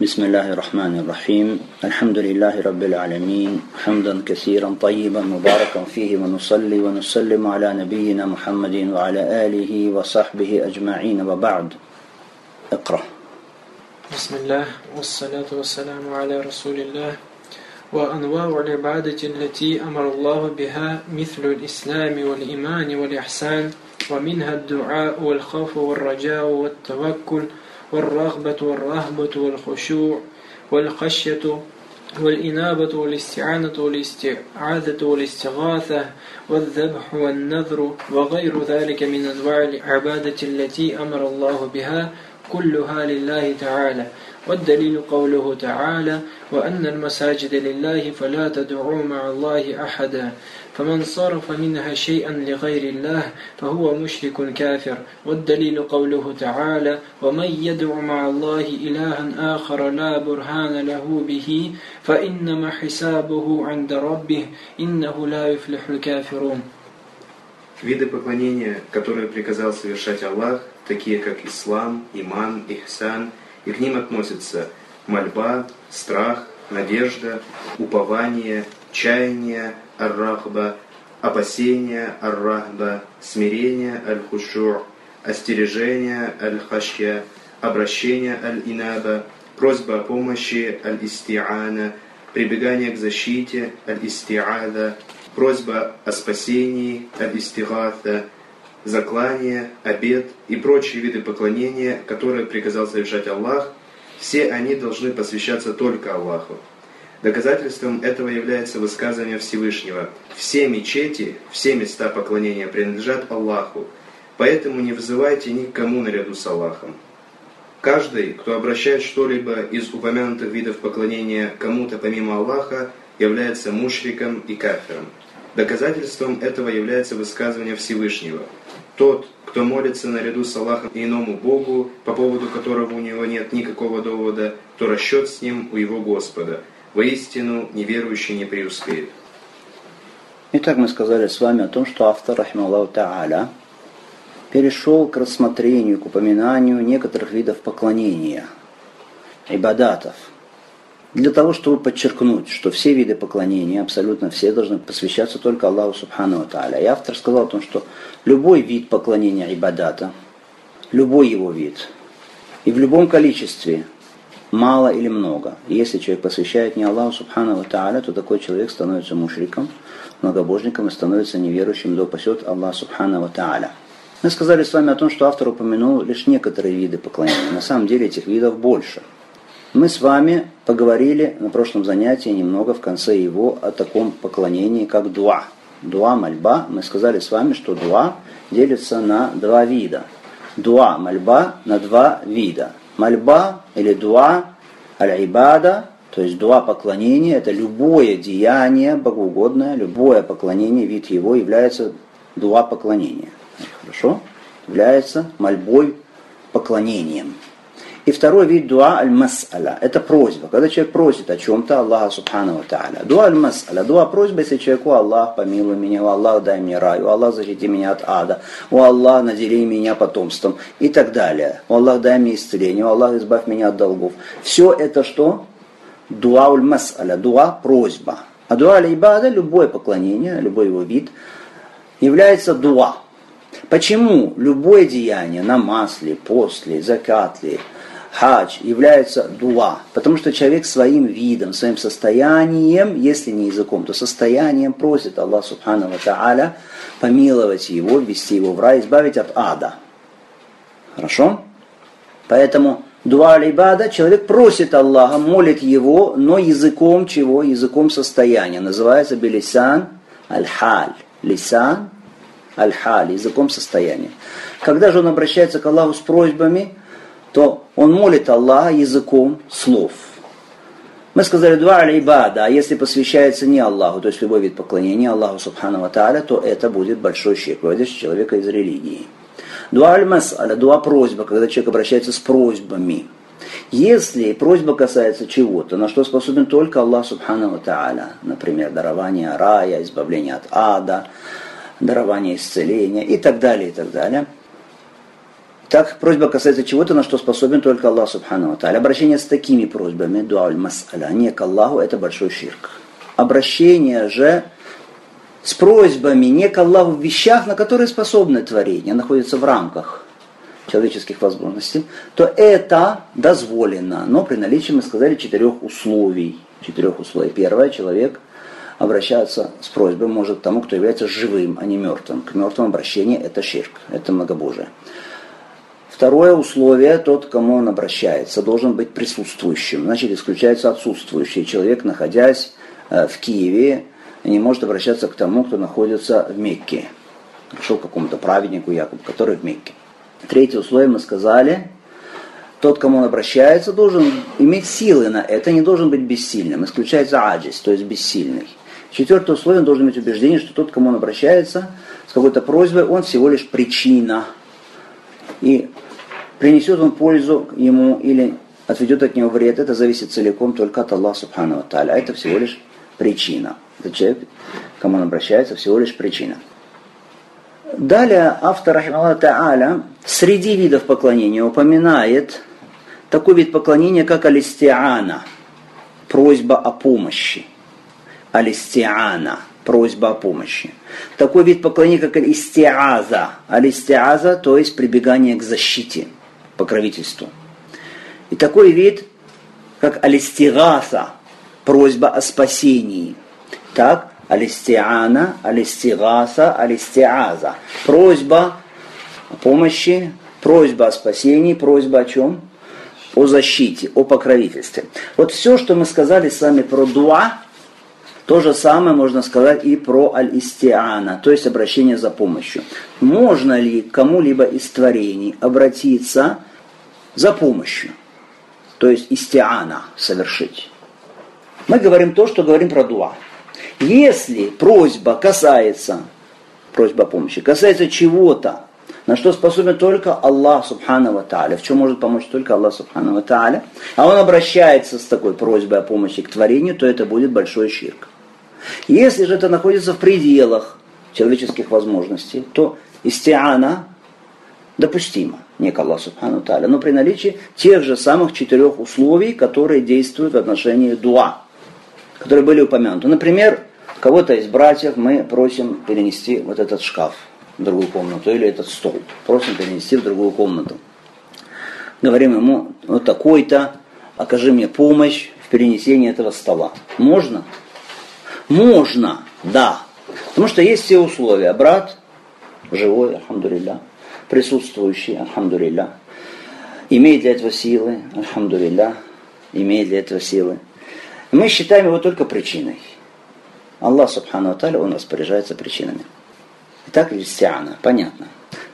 بسم الله الرحمن الرحيم الحمد لله رب العالمين حمدا كثيرا طيبا مباركا فيه ونصلي ونسلم على نبينا محمد وعلى آله وصحبه أجمعين وبعد اقرأ بسم الله والصلاة والسلام على رسول الله وأنواع العبادة التي أمر الله بها مثل الإسلام والإيمان والإحسان ومنها الدعاء والخوف والرجاء والتوكل والرغبة والرهبة والخشوع والخشية والإنابة والاستعانة والاستعاذة والاستغاثة والذبح والنذر وغير ذلك من أنواع العبادة التي أمر الله بها كلها لله تعالى. والدليل قوله تعالى وأن المساجد لله فلا تدعوا مع الله أحدا فمن صرف منها شيئا لغير الله فهو مشرك كافر والدليل قوله تعالى ومن يدع مع الله إلها آخر لا برهان له به فإنما حسابه عند ربه إنه لا يفلح الكافرون Виды поклонения, которые приказал совершать Аллах, такие как ислам, иман, ихсан, и к ним относятся мольба, страх, надежда, упование, чаяние, ар-рахба, опасение, ар-рахба, смирение, аль-хушур, остережение, аль-хашья, обращение, аль-инаба, просьба о помощи, аль-истиана, прибегание к защите, аль-истиада, просьба о спасении, аль-истигата, заклание, обед и прочие виды поклонения, которые приказал совершать Аллах, все они должны посвящаться только Аллаху. Доказательством этого является высказывание Всевышнего. Все мечети, все места поклонения принадлежат Аллаху, поэтому не вызывайте никому наряду с Аллахом. Каждый, кто обращает что-либо из упомянутых видов поклонения кому-то помимо Аллаха, является мушриком и кафиром. Доказательством этого является высказывание Всевышнего. Тот, кто молится наряду с Аллахом иному Богу, по поводу которого у него нет никакого довода, то расчет с ним у его Господа. Воистину, неверующий не преуспеет. Итак, мы сказали с вами о том, что автор, рахмаллаху та'аля, перешел к рассмотрению, к упоминанию некоторых видов поклонения, ибадатов – для того, чтобы подчеркнуть, что все виды поклонения, абсолютно все, должны посвящаться только Аллаху Субхану Тааля. И автор сказал о том, что любой вид поклонения ибадата, любой его вид, и в любом количестве, мало или много, если человек посвящает не Аллаху Субхану Тааля, то такой человек становится мушриком, многобожником и становится неверующим, да упасет Аллах Субхану Тааля. Мы сказали с вами о том, что автор упомянул лишь некоторые виды поклонения. На самом деле этих видов больше – мы с вами поговорили на прошлом занятии немного в конце его о таком поклонении, как дуа. Дуа, мольба. Мы сказали с вами, что дуа делится на два вида. Дуа, мольба на два вида. Мольба или дуа, аль-ибада, то есть дуа поклонения, это любое деяние богоугодное, любое поклонение, вид его является дуа поклонения. Хорошо? Является мольбой поклонением. И второй вид дуа аль-мас'аля. Это просьба. Когда человек просит о чем-то Аллаха Субхану Тааля. Дуа аль-мас'аля. Дуа просьба, если человеку Аллах помилуй меня, о Аллах дай мне рай, о Аллах защити меня от ада, о Аллах надели меня потомством и так далее. О Аллах дай мне исцеление, о Аллах избавь меня от долгов. Все это что? Дуа аль-мас'аля. Дуа просьба. А дуа аль-ибада, любое поклонение, любой его вид, является дуа. Почему любое деяние, намаз ли, пост ли, закат ли, хадж является дуа, потому что человек своим видом, своим состоянием, если не языком, то состоянием просит Аллах Субхану Тааля помиловать его, ввести его в рай, избавить от ада. Хорошо? Поэтому дуа алибада человек просит Аллаха, молит его, но языком чего? Языком состояния. Называется билисан аль-халь. Лисан аль-халь, языком состояния. Когда же он обращается к Аллаху с просьбами, то он молит Аллаха языком слов. Мы сказали два алейбада, а если посвящается не Аллаху, то есть любой вид поклонения Аллаху Субхану Тааля, то это будет большой щек, выводящий человека из религии. Дуа аль-мас'аля, дуа просьба, когда человек обращается с просьбами. Если просьба касается чего-то, на что способен только Аллах Субхану Тааля, например, дарование рая, избавление от ада, дарование исцеления и так далее, и так далее – Так просьба касается чего-то, на что способен только Аллах Субхану Тааля. Обращение с такими просьбами, дуаль мас'аля, не к Аллаху, это большой ширк. Обращение же с просьбами не к Аллаху в вещах, на которые способны творение, находятся в рамках человеческих возможностей, то это дозволено. Но при наличии, мы сказали, четырех условий. Четырех условий. Первое, человек обращаться с просьбой может тому, кто является живым, а не мертвым. К мертвым обращение это ширк, это многобожие. Второе условие, тот, к кому он обращается, должен быть присутствующим. Значит, исключается отсутствующий. Человек, находясь э, в Киеве, не может обращаться к тому, кто находится в Мекке. Пришел к какому-то праведнику, якобы, который в Мекке. Третье условие мы сказали, тот, к кому он обращается, должен иметь силы на это, не должен быть бессильным. Исключается аджис, то есть бессильный. Четвертое условие, он должен иметь убеждение, что тот, к кому он обращается с какой-то просьбой, он всего лишь причина. И принесет он пользу ему или отведет от него вред, это зависит целиком только от Аллаха Субхану Таля. Это всего лишь причина. Это человек, к кому он обращается, всего лишь причина. Далее автор Рахималла Та'аля среди видов поклонения упоминает такой вид поклонения, как алистиана, просьба о помощи. Алистиана, просьба о помощи. Такой вид поклонения, как алистиаза. Алистиаза, то есть прибегание к защите, покровительству. И такой вид, как алистигаса, просьба о спасении. Так, алистиана, алистигаса, алистиаза. Просьба о помощи, просьба о спасении, просьба о чем? О защите, о покровительстве. Вот все, что мы сказали с вами про дуа, то же самое можно сказать и про аль-истиана, то есть обращение за помощью. Можно ли кому-либо из творений обратиться за помощью? То есть истиана совершить. Мы говорим то, что говорим про дуа. Если просьба касается, просьба о помощи, касается чего-то, на что способен только Аллах Субхану Тааля, в чем может помочь только Аллах Субхану Тааля, а он обращается с такой просьбой о помощи к творению, то это будет большой ширк. Если же это находится в пределах человеческих возможностей, то истиана допустимо, не к Аллаху Субхану Тааля, но при наличии тех же самых четырех условий, которые действуют в отношении дуа, которые были упомянуты. Например, Кого-то из братьев мы просим перенести вот этот шкаф в другую комнату или этот стол. Просим перенести в другую комнату. Говорим ему, вот такой-то, окажи мне помощь в перенесении этого стола. Можно? Можно, да. Потому что есть все условия. Брат живой, альхамдулилля, присутствующий, альхамдулилля, имеет для этого силы, альхамдулилля, имеет для этого силы. мы считаем его только причиной. Аллах Субхану Аталя, Он распоряжается причинами. Итак, истиана, понятно.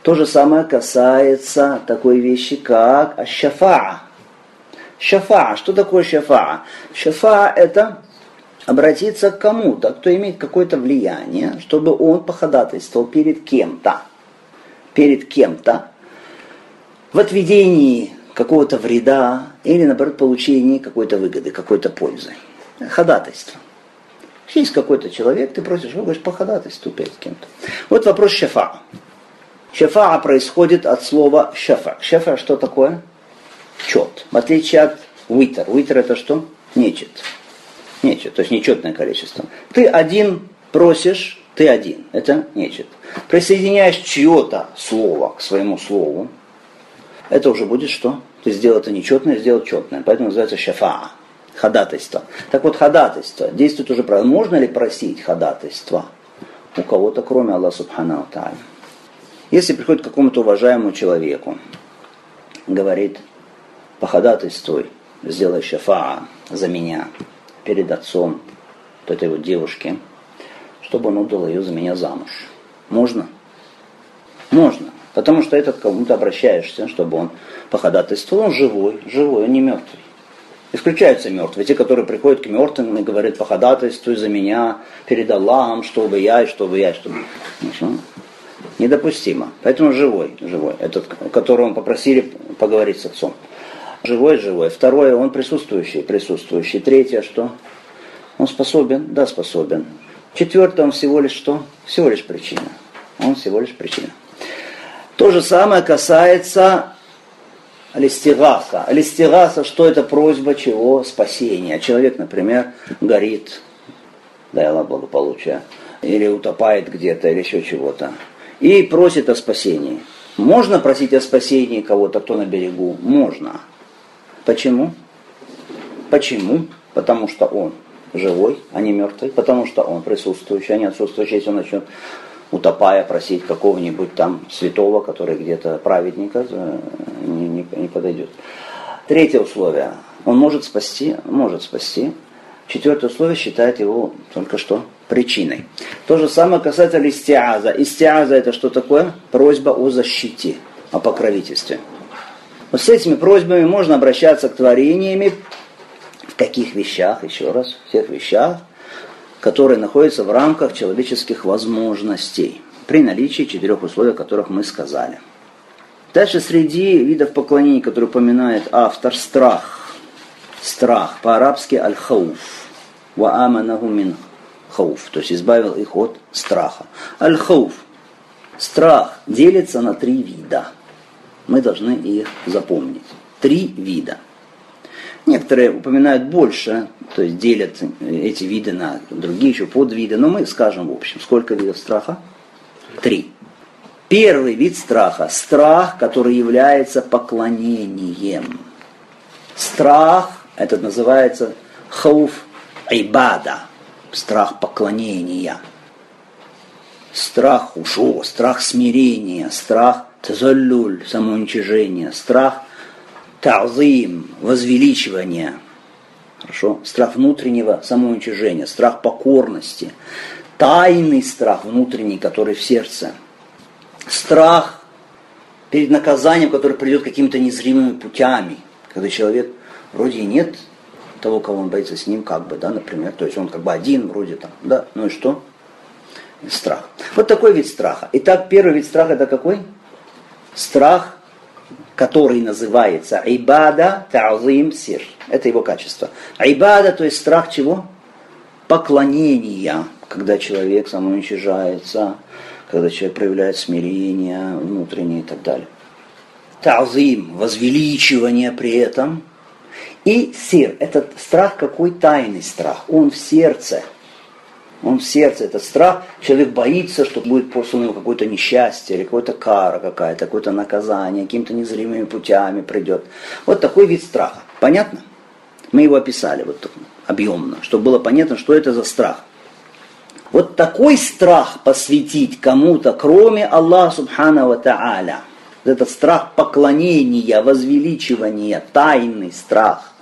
То же самое касается такой вещи, как шафаа. Шафаа. Что такое шафаа? Шафаа это обратиться к кому-то, кто имеет какое-то влияние, чтобы он походатайствовал перед кем-то. Перед кем-то в отведении какого-то вреда или, наоборот, получении какой-то выгоды, какой-то пользы. Ходатайство. Есть какой-то человек, ты просишь говоришь, походатайствуй перед кем-то. Вот вопрос шафа. Шафа происходит от слова шафа. Шафа что такое? Чет. В отличие от уитер. Уитер это что? Нечет. Нечет, то есть нечетное количество. Ты один просишь, ты один. Это нечет. Присоединяешь чье-то слово к своему слову, это уже будет что? Ты сделал это нечетное, сделал четное. Поэтому называется шафа ходатайство. Так вот, ходатайство действует уже правильно. Можно ли просить ходатайство у кого-то, кроме Аллаха Субхану Тааля? Если приходит к какому-то уважаемому человеку, говорит, походатайствуй, сделай шафа за меня перед отцом вот этой вот девушки, чтобы он отдал ее за меня замуж. Можно? Можно. Потому что этот кому-то обращаешься, чтобы он походатайствовал, он живой, живой, он не мертвый. Исключаются мертвые, те, которые приходят к мертвым и говорят, походатайствуй за меня перед Аллахом, чтобы я, и чтобы я, и чтобы... Недопустимо. Поэтому живой, живой. Этот, которого попросили поговорить с отцом. Живой, живой. Второе, он присутствующий, присутствующий. Третье, что? Он способен? Да, способен. Четвертое, он всего лишь что? Всего лишь причина. Он всего лишь причина. То же самое касается Алистигаса. Алистигаса, что это просьба чего? Спасения. Человек, например, горит, дай Аллах благополучия, или утопает где-то, или еще чего-то, и просит о спасении. Можно просить о спасении кого-то, кто на берегу? Можно. Почему? Почему? Потому что он живой, а не мертвый, потому что он присутствующий, а не отсутствующий, если он начнет утопая просить какого-нибудь там святого, который где-то праведника, э, не, не, не подойдет. Третье условие. Он может спасти, может спасти. Четвертое условие считает его только что причиной. То же самое касается истиаза. Истиаза это что такое? Просьба о защите, о покровительстве. Вот с этими просьбами можно обращаться к творениями каких вещах, еще раз, в тех вещах, которые находятся в рамках человеческих возможностей, при наличии четырех условий, о которых мы сказали. Дальше среди видов поклонений, которые упоминает автор, страх. Страх, по-арабски аль-хауф. Ва аманаху мин хауф, то есть избавил их от страха. Аль-хауф. Страх делится на три вида. Мы должны их запомнить. Три вида. Некоторые упоминают больше, то есть делят эти виды на другие еще подвиды, но мы скажем в общем, сколько видов страха? Три. Первый вид страха – страх, который является поклонением. Страх, этот называется хауф айбада, страх поклонения. Страх ушо, страх смирения, страх тазаллюль, самоуничижение, страх Тазим, возвеличивание. Хорошо? Страх внутреннего самоуничижения, страх покорности. Тайный страх внутренний, который в сердце. Страх перед наказанием, который придет какими-то незримыми путями. Когда человек вроде и нет того, кого он боится с ним, как бы, да, например. То есть он как бы один, вроде там, да, ну и что? Страх. Вот такой вид страха. Итак, первый вид страха это какой? Страх который называется ибада та'зим сир. Это его качество. Ибада, то есть страх чего? Поклонения, когда человек самоуничижается, когда человек проявляет смирение внутреннее и так далее. Та'зим, возвеличивание при этом. И сир, этот страх какой тайный страх? Он в сердце – он в сердце, этот страх, человек боится, что будет после него какое-то несчастье, или какое-то кара какая-то, какое-то наказание, какими-то незримыми путями придет. Вот такой вид страха. Понятно? Мы его описали вот объемно, чтобы было понятно, что это за страх. Вот такой страх посвятить кому-то, кроме Аллаха Субхану Тааля, этот страх поклонения, возвеличивания, тайный страх,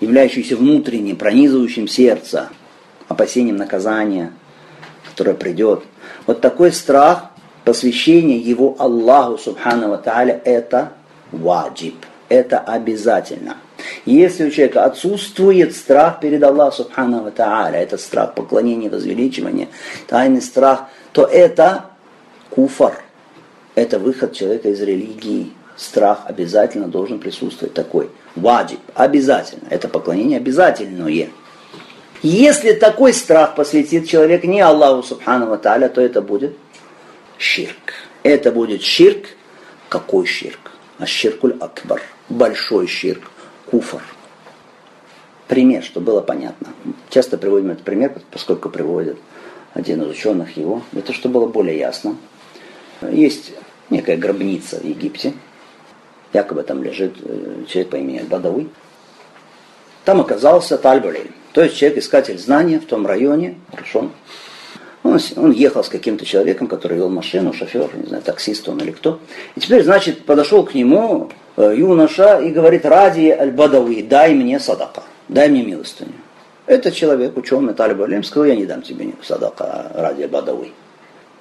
являющийся внутренним, пронизывающим сердце – опасением наказания, которое придет. Вот такой страх, посвящение его Аллаху Субхану Тааля, это ваджиб, это обязательно. Если у человека отсутствует страх перед Аллахом Субхану Тааля, это страх поклонения, возвеличивания, тайный страх, то это куфар, это выход человека из религии. Страх обязательно должен присутствовать такой. Ваджиб, обязательно. Это поклонение обязательное. Если такой страх посвятит человек не Аллаху Субхану Тааля, то это будет ширк. Это будет ширк. Какой ширк? А ширкуль акбар. Большой ширк. Куфар. Пример, чтобы было понятно. Часто приводим этот пример, поскольку приводит один из ученых его. Это чтобы было более ясно. Есть некая гробница в Египте. Якобы там лежит э, человек по имени Бадауи. Там оказался Тальбалей. То есть человек, искатель знания в том районе, хорошо, он, он ехал с каким-то человеком, который вел машину, шофер, не знаю, таксист он или кто. И теперь, значит, подошел к нему э, юноша и говорит, ради аль-бадауи, дай мне садака, дай мне милостыню. Этот человек, ученый Талиб сказал, я не дам тебе садака ради аль-бадауи.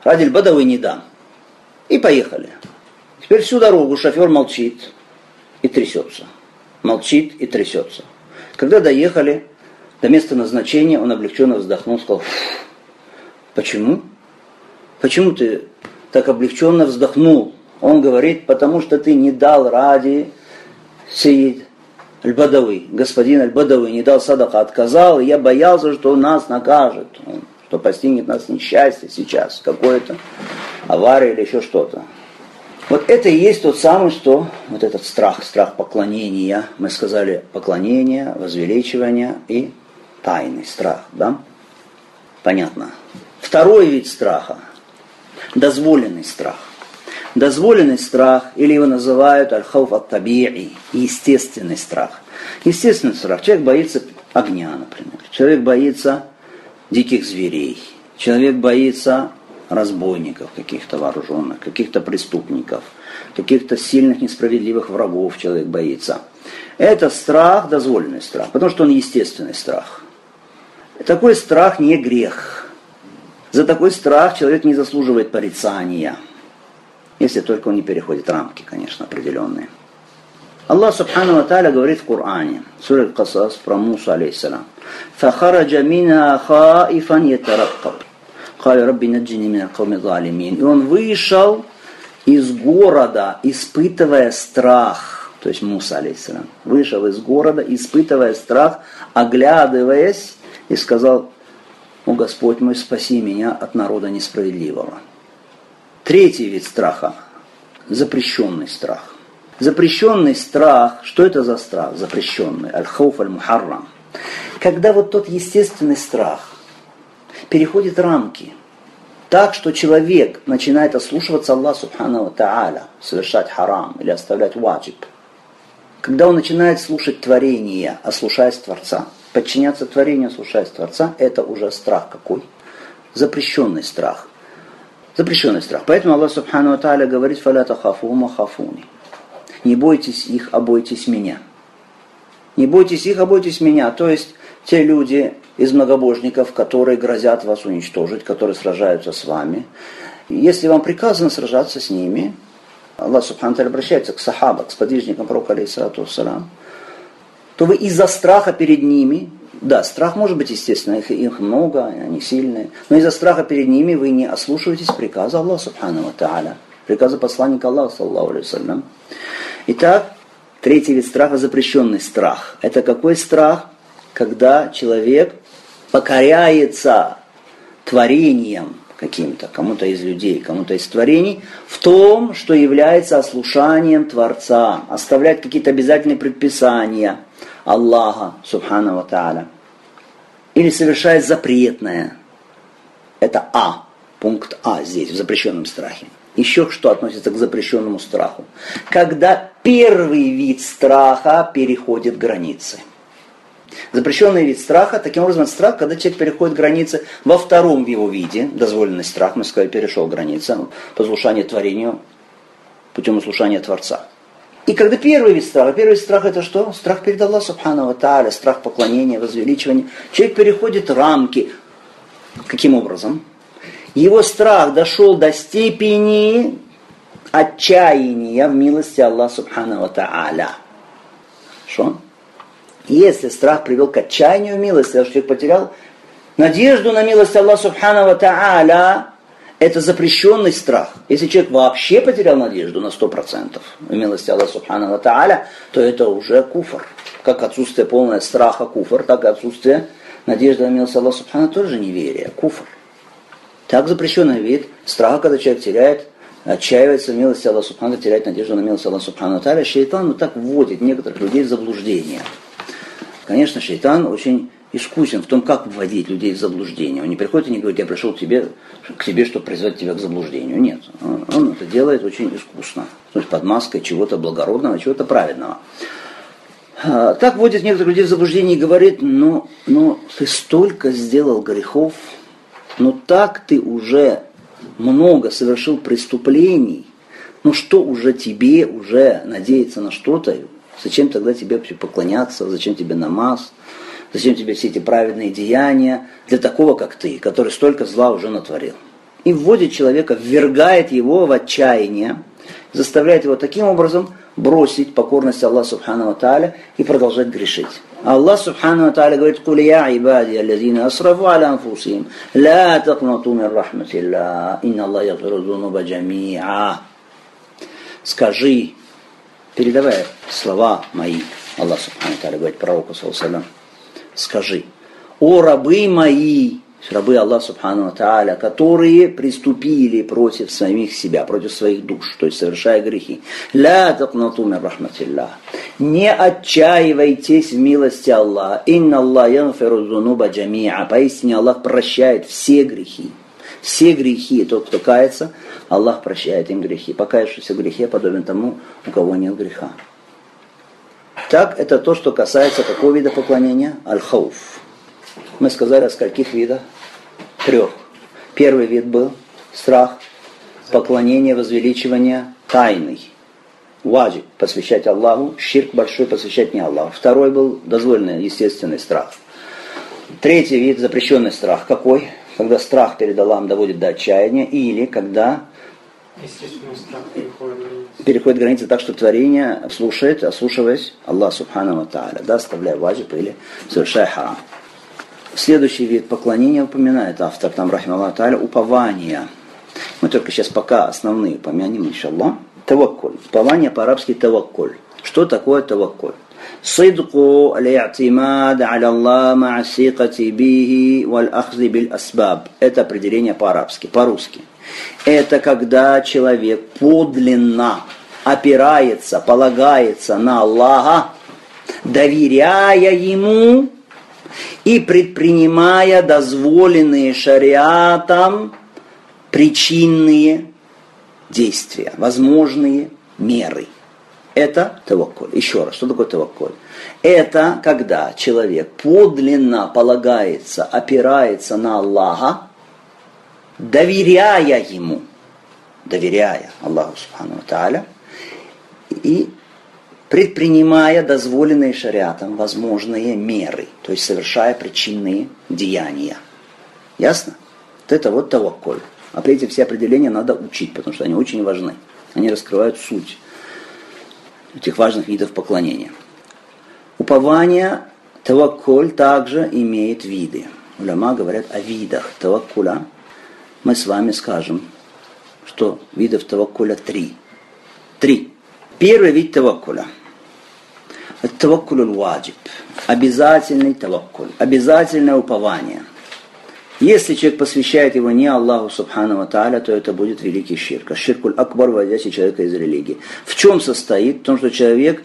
Ради аль-бадауи не дам. И поехали. Теперь всю дорогу шофер молчит и трясется. Молчит и трясется. Когда доехали, до места назначения он облегченно вздохнул, сказал, почему? Почему ты так облегченно вздохнул? Он говорит, потому что ты не дал ради Сеид Аль-Бадавы, господин Аль-Бадавы, не дал садака, отказал, и я боялся, что нас накажет, что постигнет нас несчастье сейчас, какое-то авария или еще что-то. Вот это и есть тот самый, что вот этот страх, страх поклонения. Мы сказали поклонение, возвеличивание и тайный страх, да? Понятно. Второй вид страха – дозволенный страх. Дозволенный страх, или его называют аль-хауф ат естественный страх. Естественный страх. Человек боится огня, например. Человек боится диких зверей. Человек боится разбойников каких-то вооруженных, каких-то преступников, каких-то сильных несправедливых врагов человек боится. Это страх, дозволенный страх, потому что он естественный страх. Такой страх не грех. За такой страх человек не заслуживает порицания. Если только он не переходит рамки, конечно, определенные. Аллах Субхану Тааля говорит в Коране, сура Касас про Муса алейхиссалам. فَخَرَجَ مِنْهَا خَائِفًا يَتَرَقَّبُ قال ربي نجني من القوم الظالمين. И он вышел из города, испытывая страх. То есть Муса, алейсалам, вышел из города, испытывая страх, оглядываясь, и сказал, о Господь мой, спаси меня от народа несправедливого. Третий вид страха – запрещенный страх. Запрещенный страх, что это за страх? Запрещенный. Аль-хауф аль-мухаррам. Когда вот тот естественный страх, переходит рамки. Так, что человек начинает ослушиваться Аллаха Субхану Тааля, совершать харам или оставлять ваджиб. Когда он начинает слушать творение, ослушаясь Творца, подчиняться творению, ослушаясь Творца, это уже страх какой? Запрещенный страх. Запрещенный страх. Поэтому Аллах Субхану Тааля говорит, «Фаля тахафума хафуни». Не бойтесь их, а бойтесь меня. Не бойтесь их, а бойтесь меня. То есть те люди, из многобожников, которые грозят вас уничтожить, которые сражаются с вами. Если вам приказано сражаться с ними, Аллах Субхану обращается к сахаба, к сподвижникам пророка, алейхиссалату вассалам, то вы из-за страха перед ними, да, страх может быть, естественно, их, их много, они сильные, но из-за страха перед ними вы не ослушиваетесь приказа Аллаха Субхану Тааля, приказа посланника Аллаха, саллаху алейhi Итак, третий вид страха – запрещенный страх. Это какой страх? Когда человек покоряется творением каким-то, кому-то из людей, кому-то из творений, в том, что является ослушанием Творца, оставлять какие-то обязательные предписания Аллаха, Субхану Тааля. Или совершает запретное. Это А, пункт А здесь, в запрещенном страхе. Еще что относится к запрещенному страху? Когда первый вид страха переходит границы – Запрещенный вид страха, таким образом, это страх, когда человек переходит границы во втором его виде, дозволенный страх, мы сказали, перешел границы, послушание творению путем услушания Творца. И когда первый вид страха, первый вид страха это что? Страх перед Аллахом Субхану Тааля, страх поклонения, возвеличивания. Человек переходит рамки. Каким образом? Его страх дошел до степени отчаяния в милости Аллаха Субхану Тааля. Что? Если страх привел к отчаянию милости, что человек потерял надежду на милость Аллаха Субхану Тааля, это запрещенный страх. Если человек вообще потерял надежду на 100% в милости Аллаха Субхану Тааля, то это уже куфр. Как отсутствие полного страха куфр, так и отсутствие надежды на милость Аллаха Субхану тоже неверие, куфр. Так запрещенный вид страха, когда человек теряет отчаивается в милости Аллаха Субхану, теряет надежду на милость Аллаха Субхану Тааля, шейтан вот так вводит некоторых людей в заблуждение. Конечно, шайтан очень искусен в том, как вводить людей в заблуждение. Он не приходит и не говорит, я пришел к тебе, к тебе, чтобы призвать тебя к заблуждению. Нет, он, это делает очень искусно. То есть под маской чего-то благородного, чего-то праведного. А, так вводит некоторых людей в заблуждение и говорит, ну, ну ты столько сделал грехов, ну так ты уже много совершил преступлений, ну что уже тебе уже надеяться на что-то, Зачем тогда тебе поклоняться? Зачем тебе намаз? Зачем тебе все эти праведные деяния для такого, как ты, который столько зла уже натворил? И вводит человека, ввергает его в отчаяние, заставляет его таким образом бросить покорность Аллаху Субхану Тааля и продолжать грешить. Аллах Субхану Тааля говорит, «Куль я ибади, аллазина асрафу аля анфусим, ла такнату мин рахматилла, инна Аллах ягфиру джамиа». Скажи, передавая слова мои, Аллах Субхану Таля говорит пророку, саллаллаху скажи, о рабы мои, рабы Аллаха Субхану Тааля, которые приступили против самих себя, против своих душ, то есть совершая грехи. Ля такнату рахматилля. Не отчаивайтесь в милости Аллаха. Инна Аллах янфиру зунуба. Поистине Аллах прощает все грехи. Все грехи, тот, кто кается, Аллах прощает им грехи. Покаявшийся в грехе подобен тому, у кого нет греха. Так, это то, что касается какого вида поклонения? Аль-хауф. Мы сказали о скольких видах? Трех. Первый вид был страх, поклонение, возвеличивание тайный. Ваджиб – посвящать Аллаху, ширк большой – посвящать не Аллаху. Второй был дозволенный, естественный страх. Третий вид – запрещенный страх. Какой? Когда страх перед Аллахом доводит до отчаяния, или когда переходит границы так, что творение слушает, ослушиваясь Аллах Субхану Тааля, да, оставляя ваджиб или совершая харам. Следующий вид поклонения упоминает автор там, рахим Аллах Тааля, упование. Мы только сейчас пока основные упомянем, иншаллах. Таваккуль. Упование по-арабски таваккуль. Что такое таваккуль? صدق الاعتماد على الله مع الثقة به والأخذ بالأسباب. Это определение по-арабски, по-русски. Это когда человек подлинно опирается, полагается на Аллаха, доверяя Ему и предпринимая дозволенные шариатом причинные действия, возможные меры. это таваккуль. Еще раз, что такое таваккуль? Это когда человек подлинно полагается, опирается на Аллаха, доверяя Ему, доверяя Аллаху Субхану Тааля, и предпринимая дозволенные шариатом возможные меры, то есть совершая причинные деяния. Ясно? Вот это вот таваккуль. А эти все определения надо учить, потому что они очень важны. Они раскрывают суть этих важных видов поклонения. Упование таваккуль также имеет виды. Уляма говорят о видах таваккуля. Мы с вами скажем, что видов таваккуля три. Три. Первый вид таваккуля. Это таваккуль ваджиб. Обязательный таваккуль. Обязательное упование. Если человек посвящает его не Аллаху Субхану Тааля, то это будет великий ширк. А ширкуль акбар, вводящий человека из религии. В чем состоит? В том, что человек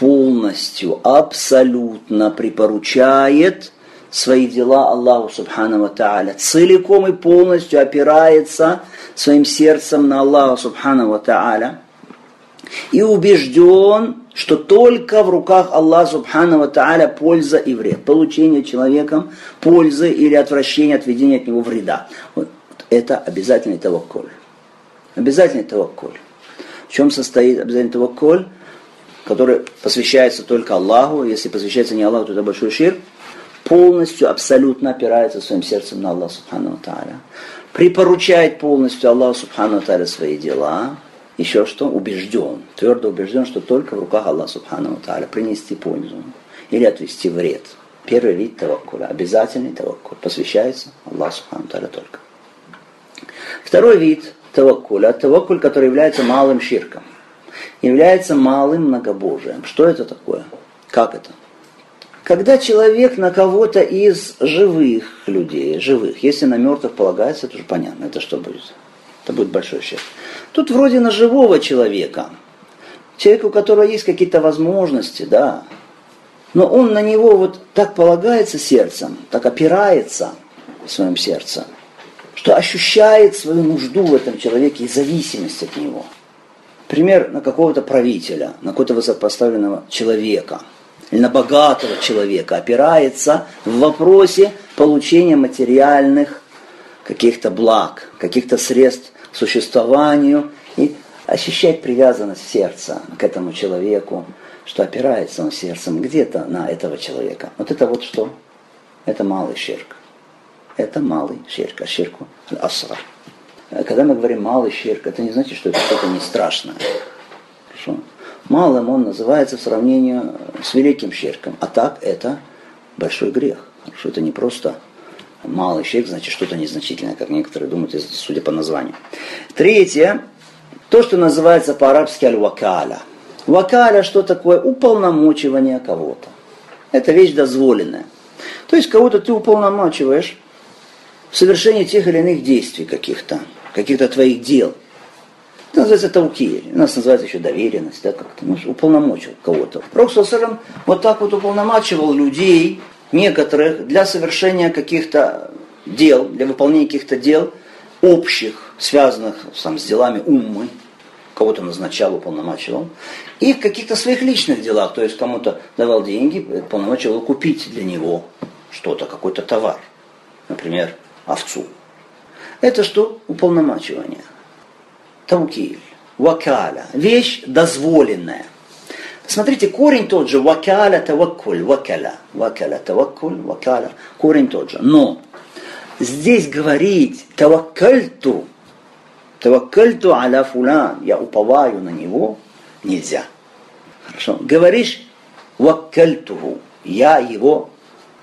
полностью, абсолютно припоручает свои дела Аллаху Субхану Тааля. Целиком и полностью опирается своим сердцем на Аллаха Субхану Тааля и убежден, что только в руках Аллаха Субхану Тааля польза и вред. Получение человеком пользы или отвращение, отведение от него вреда. Вот это обязательный таваккуль. Обязательный таваккуль. В чем состоит обязательный таваккуль? который посвящается только Аллаху, если посвящается не Аллаху, то это большой ширк, полностью, абсолютно опирается своим сердцем на Аллаха Субхану Тааля, припоручает полностью Аллаху Субхану Тааля свои дела, еще что? Убежден, твердо убежден, что только в руках Аллаха Субхану Тааля принести пользу или отвести вред. Первый вид таваккуля, обязательный таваккуль, посвящается Аллаху Субхану Тааля только. Второй вид таваккуля, таваккуль, который является малым ширком, является малым многобожием. Что это такое? Как это? Когда человек на кого-то из живых людей, живых, если на мертвых полагается, то уже понятно, это что будет? Это будет большой счет. Тут вроде на живого человека, человека, у которого есть какие-то возможности, да, но он на него вот так полагается сердцем, так опирается в своем сердце, что ощущает свою нужду в этом человеке и зависимость от него. Пример на какого-то правителя, на какого-то высокопоставленного человека или на богатого человека опирается в вопросе получения материальных каких-то благ, каких-то средств существованию и ощущать привязанность сердца к этому человеку, что опирается он сердцем где-то на этого человека. Вот это вот что? Это малый ширк. Это малый ширк, а ширку асра. Когда мы говорим малый ширк, это не значит, что это что-то не страшное. Хорошо? Малым он называется в сравнении с великим ширком. А так это большой грех. Хорошо? Это не просто малый ширк, значит что-то незначительное, как некоторые думают, судя по названию. Третье, то, что называется по-арабски аль-вакаля. Вакаля что такое? Уполномочивание кого-то. Это вещь дозволенная. То есть кого-то ты уполномочиваешь в совершении тех или иных действий каких-то, каких-то твоих дел. Это называется таукиль. У нас называется еще доверенность, да, как-то. Ну, уполномочил кого-то. Пророк вот так вот уполномачивал людей, некоторых, для совершения каких-то дел, для выполнения каких-то дел общих, связанных сам, с делами уммы, кого-то назначал, уполномачивал, и в каких-то своих личных делах, то есть кому-то давал деньги, уполномачивал купить для него что-то, какой-то товар, например, овцу. Это что? Уполномачивание. Таукиль, вакаля, вещь дозволенная. Смотрите, корень тот же, вакаля таваккуль, вакаля, вакаля таваккуль, вакаля, корень тот же. Но здесь говорить таваккальту, таваккальту аля фулан, я уповаю на него, нельзя. Хорошо. Говоришь ваккальтуху, я его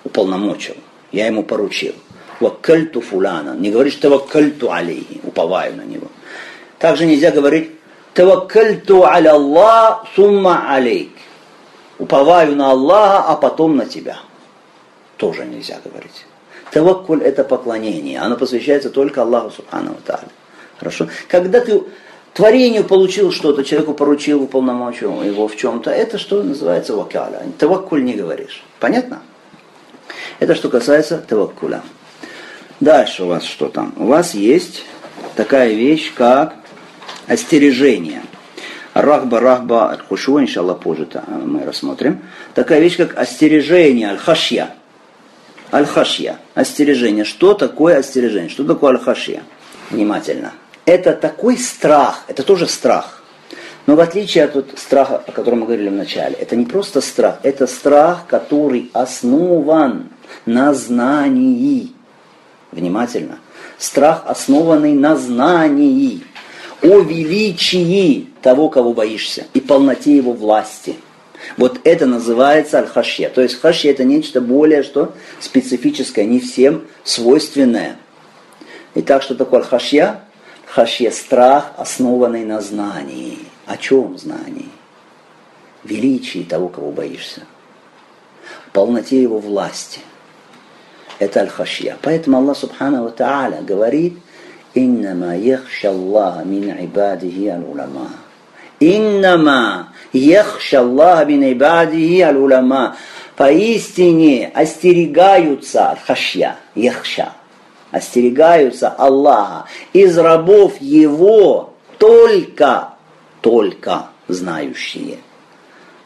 уполномочил, я ему поручил. Ваккальту фулана. Не говоришь таваккальту алейхи, уповаю на него. Также нельзя говорить таваккальту аля Аллах сумма алейк. Уповаю на Аллаха, а потом на тебя. Тоже нельзя говорить. Таваккуль это поклонение. Оно посвящается только Аллаху Субхану Тааля. Хорошо? Когда ты творению получил что-то, человеку поручил, уполномочил его в чем-то, это что называется вакаля. Таваккуль не говоришь. Понятно? Это что касается таваккуля. Дальше у вас что там? У вас есть такая вещь, как остережение. Рахба, рахба, аль-хушу, иншаллах, позже мы рассмотрим. Такая вещь, как остережение, аль-хашья. Аль-хашья, остережение. Что такое остережение? Что такое аль-хашья? Внимательно. Это такой страх, это тоже страх. Но в отличие от вот страха, о котором мы говорили в начале, это не просто страх, это страх, который основан на знании. Внимательно. Страх, основанный на знании о величии того, кого боишься, и полноте его власти. Вот это называется аль-хашья. То есть хашья это нечто более что специфическое, не всем свойственное. Итак, что такое аль-хашья? Хашья – страх, основанный на знании. О чем знании? Величии того, кого боишься. Полноте его власти. Это аль-хашья. Поэтому Аллах Субхану Ва Та'аля говорит – إنما يخشى الله من عباده العلماء إنما يخشى الله من عباده العلماء Поистине остерегаются хашья, яхша, остерегаются Аллаха из рабов Его только, только знающие.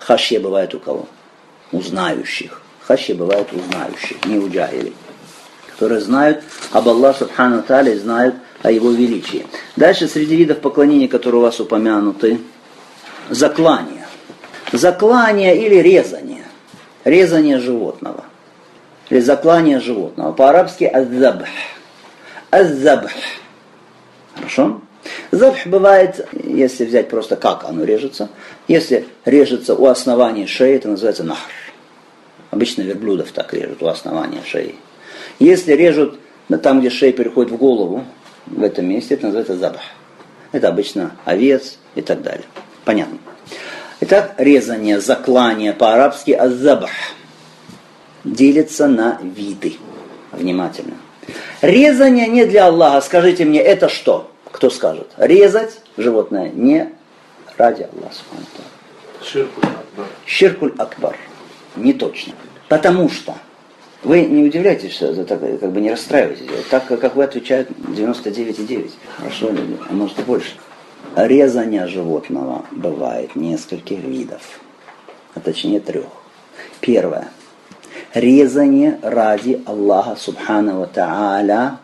Хашья бывает у кого? У знающих. Хашья бывает у знающих, не у джахилей которые знают об Аллахе Субхану Тали, знают о его величии. Дальше среди видов поклонения, которые у вас упомянуты, заклание. Заклание или резание. Резание животного. Или заклание животного. По-арабски аззабх. Аззабх. Хорошо? Забх бывает, если взять просто как оно режется. Если режется у основания шеи, это называется нахр. Обычно верблюдов так режут у основания шеи. Если режут там, где шея переходит в голову, в этом месте, это называется забах. Это обычно овец и так далее. Понятно. Итак, резание, заклание по-арабски азабах делится на виды. Внимательно. Резание не для Аллаха. Скажите мне, это что? Кто скажет? Резать животное не ради Аллаха. Ширкуль Акбар. Ширкуль Акбар. Не точно. Потому что вы не удивляйтесь, что так, как бы не расстраивайтесь. Так, как вы отвечают 99,9. Хорошо, а может и больше. Резание животного бывает нескольких видов, а точнее трех. Первое. Резание ради Аллаха Субхану Тааля,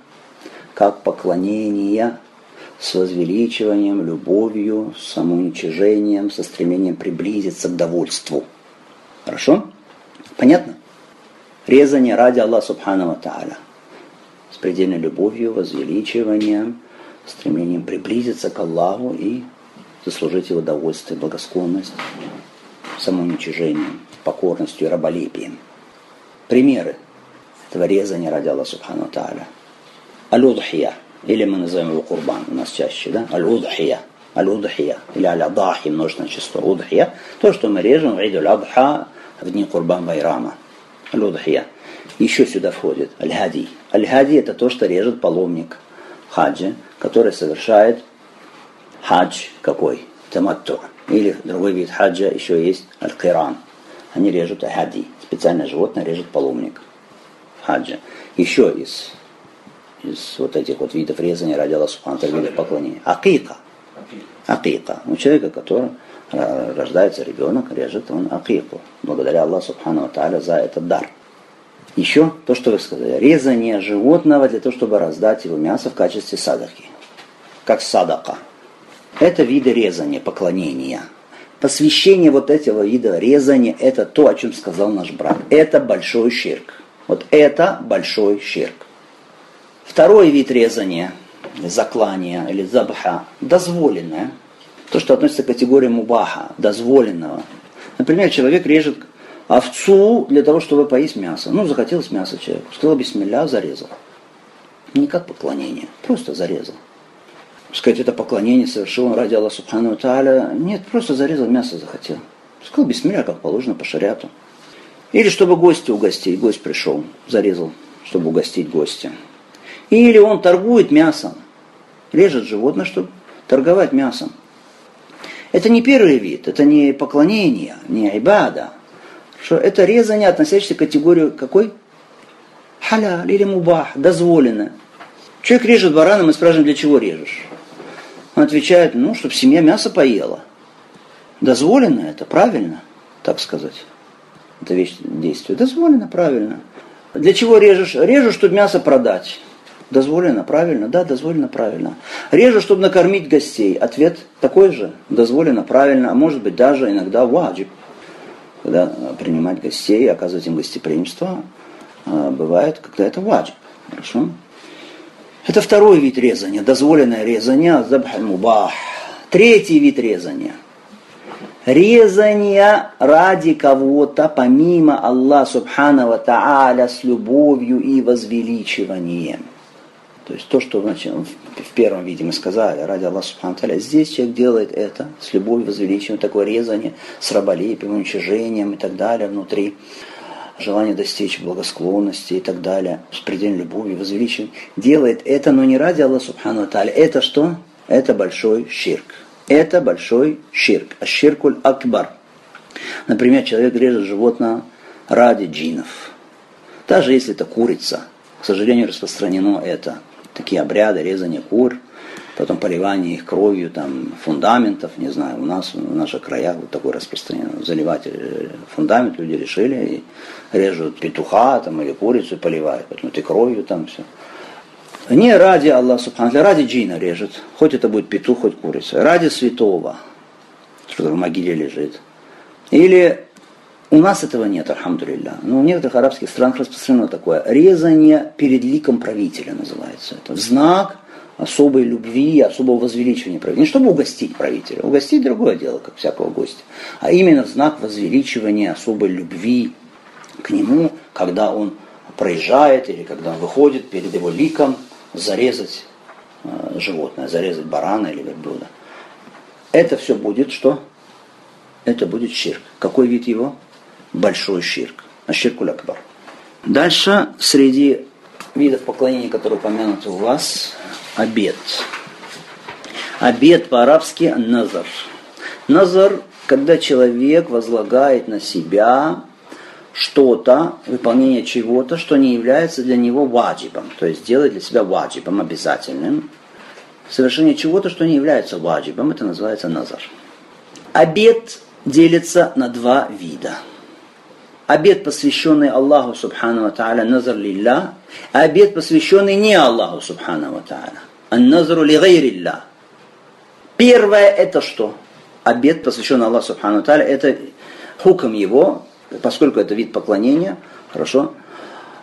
как поклонение с возвеличиванием, любовью, самоуничижением, со стремлением приблизиться к довольству. Хорошо? Понятно? Резание ради Аллаха Субхану Тааля. С предельной любовью, возвеличиванием, стремлением приблизиться к Аллаху и заслужить его довольствие, благосклонность, самоуничижением, покорностью и раболепием. Примеры этого резания ради Аллаха Субхану Тааля. Аль-Удхия, или мы называем его Курбан, у нас чаще, да? Аль-Удхия. Или Аль-Адахи, множественное число. Удхия, то, что мы режем в Идуль Адха в дни Курбан Байрама Лудхия. Еще сюда входит аль-хади. Аль-хади это то, что режет паломник хаджи, который совершает хадж какой? Таматту. Или другой вид хаджа еще есть аль-киран. Они режут хади. Специальное животное режет паломник в хаджа. Еще из, из вот этих вот видов резания ради Аллаха Субхану поклонения. Акика. Акика. У человека, который рождается ребенок, режет он акику. Благодаря Аллаху Субхану Тааля за этот дар. Еще то, что вы сказали. Резание животного для того, чтобы раздать его мясо в качестве садаки. Как садака. Это виды резания, поклонения. Посвящение вот этого вида резания, это то, о чем сказал наш брат. Это большой ширк. Вот это большой ширк. Второй вид резания, заклания или забха, дозволенное. То, что относится к категории мубаха, дозволенного. Например, человек режет овцу для того, чтобы поесть мясо. Ну, захотелось мясо человеку. Сказал бисмилля, зарезал. Не как поклонение, просто зарезал сказать, это поклонение совершил он ради Аллаха Субхану Тааля. Нет, просто зарезал мясо захотел. Сказал бисмилля, как положено по шариату. Или чтобы гости угостить, гость пришел, зарезал, чтобы угостить гостя. Или он торгует мясом, режет животное, чтобы торговать мясом. Это не первый вид, это не поклонение, не айбада. Что это резание, относящееся к категорию какой? Халя или мубах, дозволено. Человек режет барана, мы спрашиваем, для чего режешь? Он отвечает, ну, чтобы семья мясо поела. Дозволено это, правильно, так сказать. Это вещь действие. Дозволено, правильно. Для чего режешь? Режу, чтобы мясо продать. Дозволено, правильно? Да, дозволено, правильно. Режу, чтобы накормить гостей. Ответ такой же. Дозволено, правильно. А может быть даже иногда ваджиб. Когда принимать гостей, оказывать им гостеприимство, а, бывает, когда это ваджиб. Хорошо? Это второй вид резания, дозволенное резание, мубах. Третий вид резания. Резание ради кого-то, помимо Аллаха Субханава Тааля, с любовью и возвеличиванием. То есть то, что значит, в первом виде мы сказали, ради Аллаха Субхану Тааля, здесь человек делает это с любовью, возвеличиванием, такое резание с раболепием, уничижением и так далее внутри желание достичь благосклонности и так далее, с предельной любовью, возвеличиванием, делает это, но не ради Аллаха Субхану Таля. Это что? Это большой ширк. Это большой ширк. А ширкуль акбар. Например, человек режет животное ради джинов. Даже если это курица. К сожалению, распространено это. Такие обряды резания кур – потом поливание их кровью, там, фундаментов, не знаю, у нас, в наших краях вот такое распространено. Заливать э, фундамент люди решили, и режут петуха там, или курицу и поливают, потом этой кровью там все. Не ради Аллаха Субхану, ради джина режет, хоть это будет петух, хоть курица, ради святого, что в могиле лежит. Или у нас этого нет, архамдулилля. Но в некоторых арабских странах распространено такое. Резание перед ликом правителя называется это. В знак особой любви, особого возвеличивания правителя. Не чтобы угостить правителя, угостить другое дело, как всякого гостя, а именно в знак возвеличивания особой любви к нему, когда он проезжает или когда он выходит перед его ликом, зарезать э, животное, зарезать барана или верблюда. Это все будет что? Это будет щирк. Какой вид его? Большой щирк. А щиркуль акбар. Дальше среди видов поклонения, которые упомянуты у вас, обед. Обед по-арабски назар. Назар, когда человек возлагает на себя что-то, выполнение чего-то, что не является для него ваджибом, то есть делает для себя ваджибом обязательным. Совершение чего-то, что не является ваджибом, это называется назар. Обед делится на два вида. Обед, посвященный Аллаху Субхану Тааля, назар лилля, а обед, посвященный не Аллаху Субхану Тааля. Ан-назру ли гайрилля. Первое это что? Обед, посвященный Аллаху Субхану Таля, это хуком его, поскольку это вид поклонения, хорошо,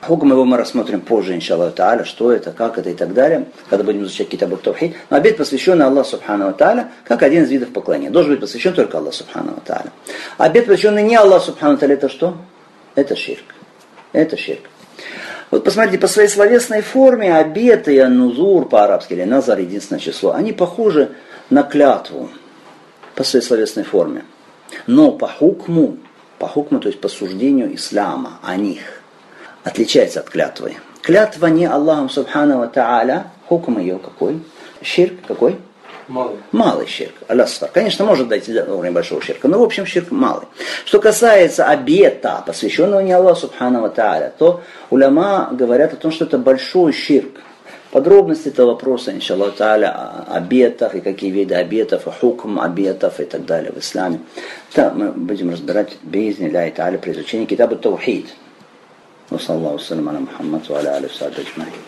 Хукм его мы рассмотрим позже, иншаллах та'аля, что это, как это и так далее, когда будем изучать Китабу Тавхид. Но обед, посвященный Аллаху Субхану Та'аля, как один из видов поклонения. Должен быть посвящен только Аллаху Субхану Та'аля. Обед, посвященный не Аллаху Субхану Та'аля, это что? Это ширк. Это ширк. Вот посмотрите, по своей словесной форме обет и аннузур по-арабски, или назар, единственное число, они похожи на клятву по своей словесной форме. Но по хукму, по хукму, то есть по суждению ислама о них, отличается от клятвы. Клятва не Аллахом Субхану Ва Та'аля, хукм ее какой? Ширк какой? Малый. Малый ширк, алясфар. Конечно, может дойти до уровня большого ширка, но в общем ширк малый. Что касается обета, посвященного не Аллаху Субхану Ва Та'аля, то уляма говорят о том, что это большой ширк. Подробности этого вопроса, иншаллах та'аля, о обетах и какие виды обетов, и хукм обетов и так далее в исламе. Это мы будем разбирать без ля та'аля при изучении китаба Таухид. وصلى الله وسلم على محمد وعلى اله وصحبه اجمعين